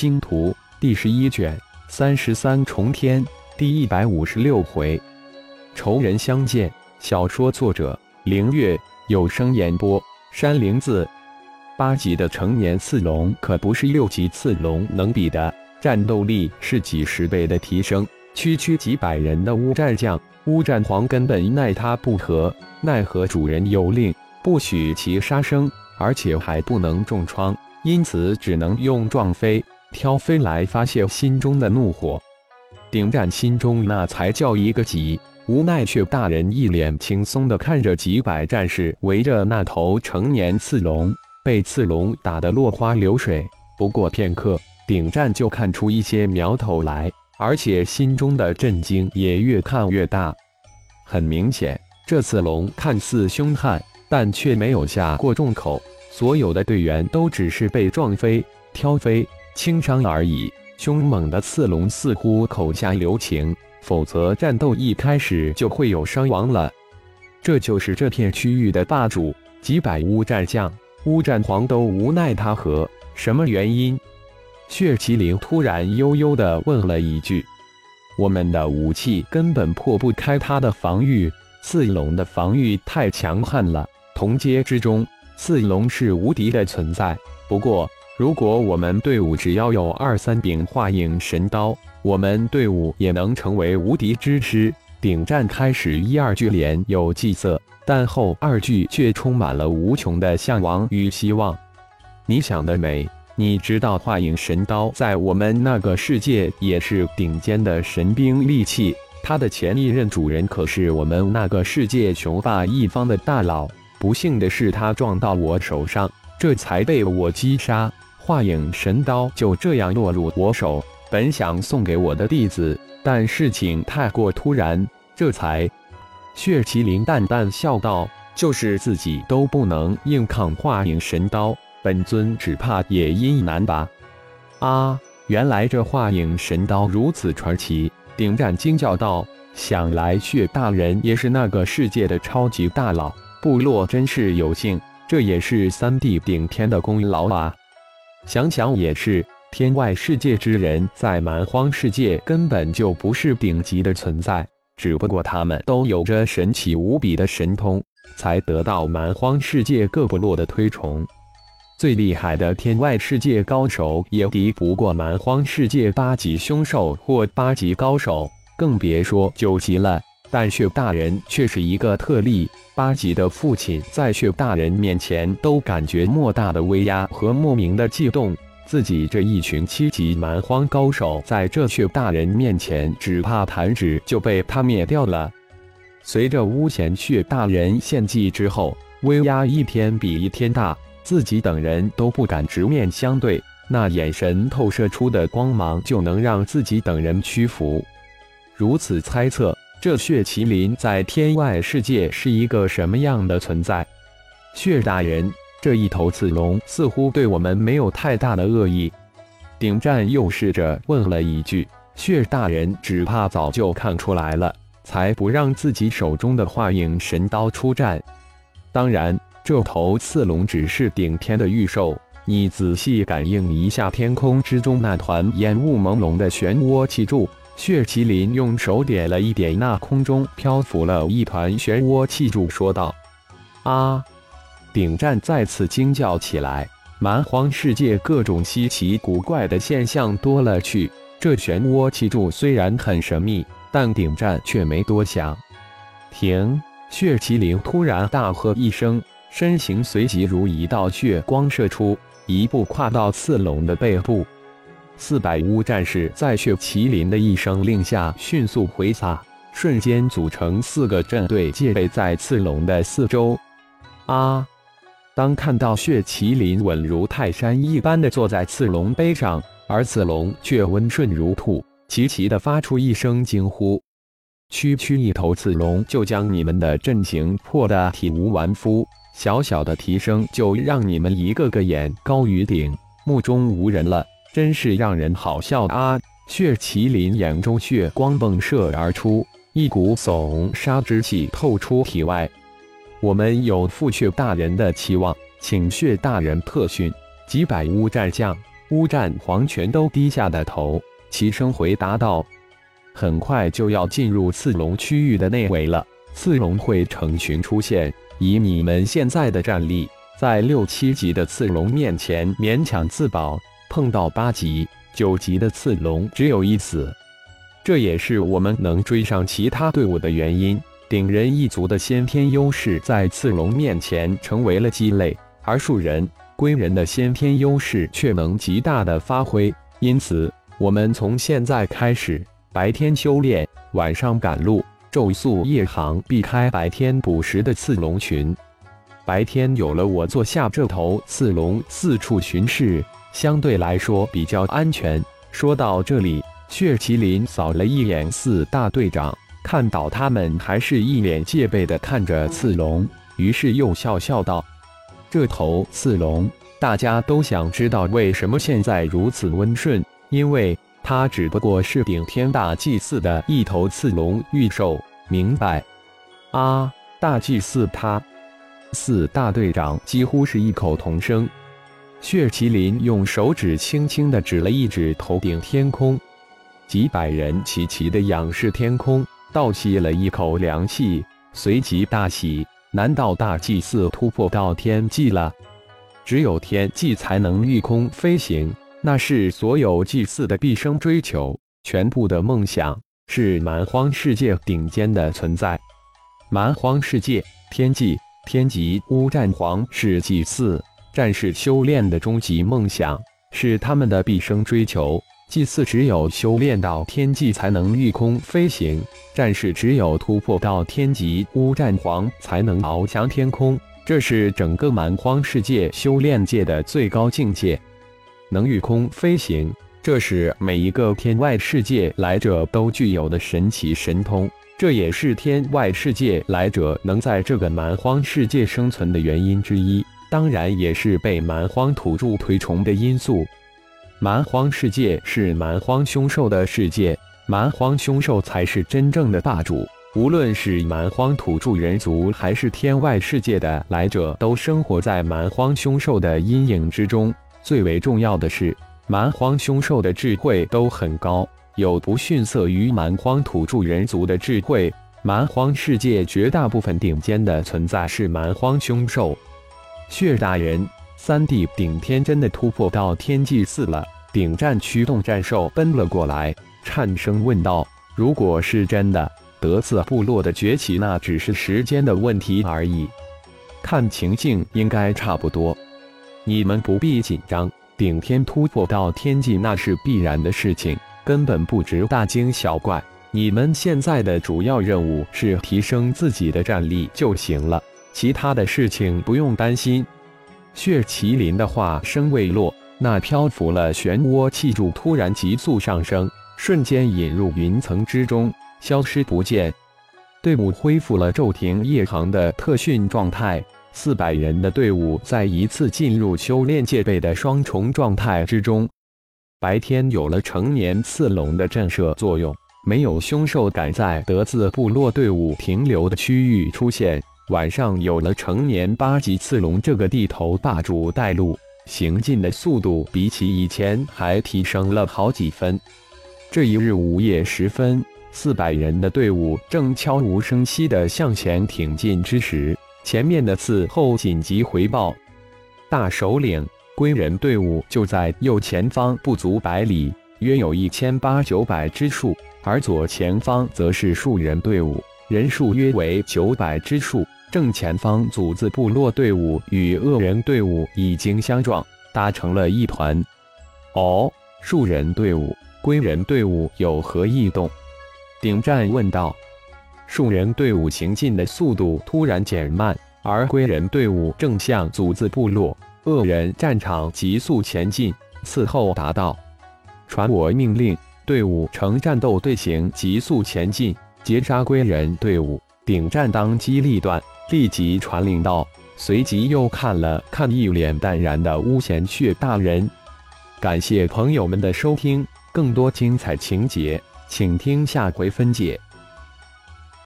星图》第十一卷三十三重天第一百五十六回，仇人相见。小说作者：凌月，有声演播：山灵子。八级的成年刺龙可不是六级刺龙能比的，战斗力是几十倍的提升。区区几百人的乌战将，乌战皇根本奈他不何，奈何主人有令，不许其杀生，而且还不能重创。因此，只能用撞飞、挑飞来发泄心中的怒火。顶战心中那才叫一个急，无奈却大人一脸轻松地看着几百战士围着那头成年刺龙，被刺龙打得落花流水。不过片刻，顶战就看出一些苗头来，而且心中的震惊也越看越大。很明显，这刺龙看似凶悍，但却没有下过重口。所有的队员都只是被撞飞、挑飞、轻伤而已。凶猛的刺龙似乎口下留情，否则战斗一开始就会有伤亡了。这就是这片区域的霸主，几百乌战将、乌战皇都无奈他何。什么原因？血麒麟突然悠悠地问了一句：“我们的武器根本破不开他的防御，刺龙的防御太强悍了，同阶之中。”刺龙是无敌的存在，不过如果我们队伍只要有二三柄化影神刀，我们队伍也能成为无敌之师。顶战开始一二句脸有计策，但后二句却充满了无穷的向往与希望。你想得美！你知道化影神刀在我们那个世界也是顶尖的神兵利器，它的前一任主人可是我们那个世界雄霸一方的大佬。不幸的是，他撞到我手上，这才被我击杀。化影神刀就这样落入我手。本想送给我的弟子，但事情太过突然，这才……血麒麟淡淡笑道：“就是自己都不能硬抗化影神刀，本尊只怕也因难吧。”啊！原来这化影神刀如此传奇！顶战惊叫道：“想来血大人也是那个世界的超级大佬。”部落真是有幸，这也是三弟顶天的功劳啊！想想也是，天外世界之人在蛮荒世界根本就不是顶级的存在，只不过他们都有着神奇无比的神通，才得到蛮荒世界各部落的推崇。最厉害的天外世界高手也敌不过蛮荒世界八级凶兽或八级高手，更别说九级了。但血大人却是一个特例，八级的父亲在血大人面前都感觉莫大的威压和莫名的悸动，自己这一群七级蛮荒高手在这血大人面前只怕弹指就被他灭掉了。随着巫贤血大人献祭之后，威压一天比一天大，自己等人都不敢直面相对，那眼神透射出的光芒就能让自己等人屈服。如此猜测。这血麒麟在天外世界是一个什么样的存在？血大人，这一头刺龙似乎对我们没有太大的恶意。顶战又试着问了一句：“血大人只怕早就看出来了，才不让自己手中的化影神刀出战。当然，这头刺龙只是顶天的御兽，你仔细感应一下天空之中那团烟雾朦胧的漩涡气柱。”血麒麟用手点了一点，那空中漂浮了一团漩涡气柱，说道：“啊！”顶战再次惊叫起来。蛮荒世界各种稀奇古怪的现象多了去，这漩涡气柱虽然很神秘，但顶战却没多想。停！血麒麟突然大喝一声，身形随即如一道血光射出，一步跨到刺龙的背部。四百乌战士在血麒麟的一声令下迅速挥洒，瞬间组成四个阵队，戒备在刺龙的四周。啊！当看到血麒麟稳如泰山一般的坐在刺龙背上，而刺龙却温顺如兔，齐齐的发出一声惊呼。区区一头刺龙就将你们的阵型破得体无完肤，小小的提升就让你们一个个眼高于顶，目中无人了。真是让人好笑啊！血麒麟眼中血光迸射而出，一股悚杀之气透出体外。我们有父血大人的期望，请血大人特训。几百乌战将、乌战皇全都低下了头，齐声回答道：“很快就要进入刺龙区域的内围了，刺龙会成群出现。以你们现在的战力，在六七级的刺龙面前勉强自保，碰到八级、九级的刺龙，只有一死。这也是我们能追上其他队伍的原因。顶人一族的先天优势在刺龙面前成为了鸡肋，而树人。”归人的先天优势却能极大的发挥，因此我们从现在开始，白天修炼，晚上赶路，昼宿夜航，避开白天捕食的刺龙群。白天有了我坐下这头刺龙四处巡视，相对来说比较安全。说到这里，血麒麟扫了一眼四大队长，看到他们还是一脸戒备的看着刺龙，于是又笑笑道。这头刺龙，大家都想知道为什么现在如此温顺，因为它只不过是顶天大祭祀的一头刺龙御兽，明白？啊，大祭祀他！四大队长几乎是异口同声。血麒麟用手指轻轻地指了一指头顶天空，几百人齐齐地仰视天空，倒吸了一口凉气，随即大喜。难道大祭司突破到天际了？只有天际才能御空飞行，那是所有祭祀的毕生追求，全部的梦想，是蛮荒世界顶尖的存在。蛮荒世界天际天极乌战皇是祭祀战士修炼的终极梦想，是他们的毕生追求。祭祀只有修炼到天际才能御空飞行，战士只有突破到天级乌战皇才能翱翔天空，这是整个蛮荒世界修炼界的最高境界。能御空飞行，这是每一个天外世界来者都具有的神奇神通，这也是天外世界来者能在这个蛮荒世界生存的原因之一，当然也是被蛮荒土著推崇的因素。蛮荒世界是蛮荒凶兽的世界，蛮荒凶兽才是真正的霸主。无论是蛮荒土著人族，还是天外世界的来者，都生活在蛮荒凶兽的阴影之中。最为重要的是，蛮荒凶兽的智慧都很高，有不逊色于蛮荒土著人族的智慧。蛮荒世界绝大部分顶尖的存在是蛮荒凶兽。血大人。三弟顶天真的突破到天际四了，顶战驱动战兽奔了过来，颤声问道：“如果是真的，德字部落的崛起那只是时间的问题而已。看情境应该差不多，你们不必紧张。顶天突破到天际那是必然的事情，根本不值大惊小怪。你们现在的主要任务是提升自己的战力就行了，其他的事情不用担心。”血麒麟的话声未落，那漂浮了漩涡气柱突然急速上升，瞬间引入云层之中，消失不见。队伍恢复了骤停夜航的特训状态，四百人的队伍再一次进入修炼戒备的双重状态之中。白天有了成年刺龙的震慑作用，没有凶兽敢在德字部落队伍停留的区域出现。晚上有了成年八级刺龙这个地头霸主带路，行进的速度比起以前还提升了好几分。这一日午夜时分，四百人的队伍正悄无声息地向前挺进之时，前面的刺后紧急回报：大首领，归人队伍就在右前方不足百里，约有一千八九百之数，而左前方则是树人队伍，人数约为九百之数。正前方，组字部落队伍与恶人队伍已经相撞，搭成了一团。哦，树人队伍、归人队伍有何异动？顶战问道。树人队伍行进的速度突然减慢，而归人队伍正向组字部落恶人战场急速前进。伺候答道：“传我命令，队伍呈战斗队形急速前进，截杀归人队伍。”顶战当机立断。立即传令道，随即又看了看一脸淡然的巫贤血大人。感谢朋友们的收听，更多精彩情节，请听下回分解。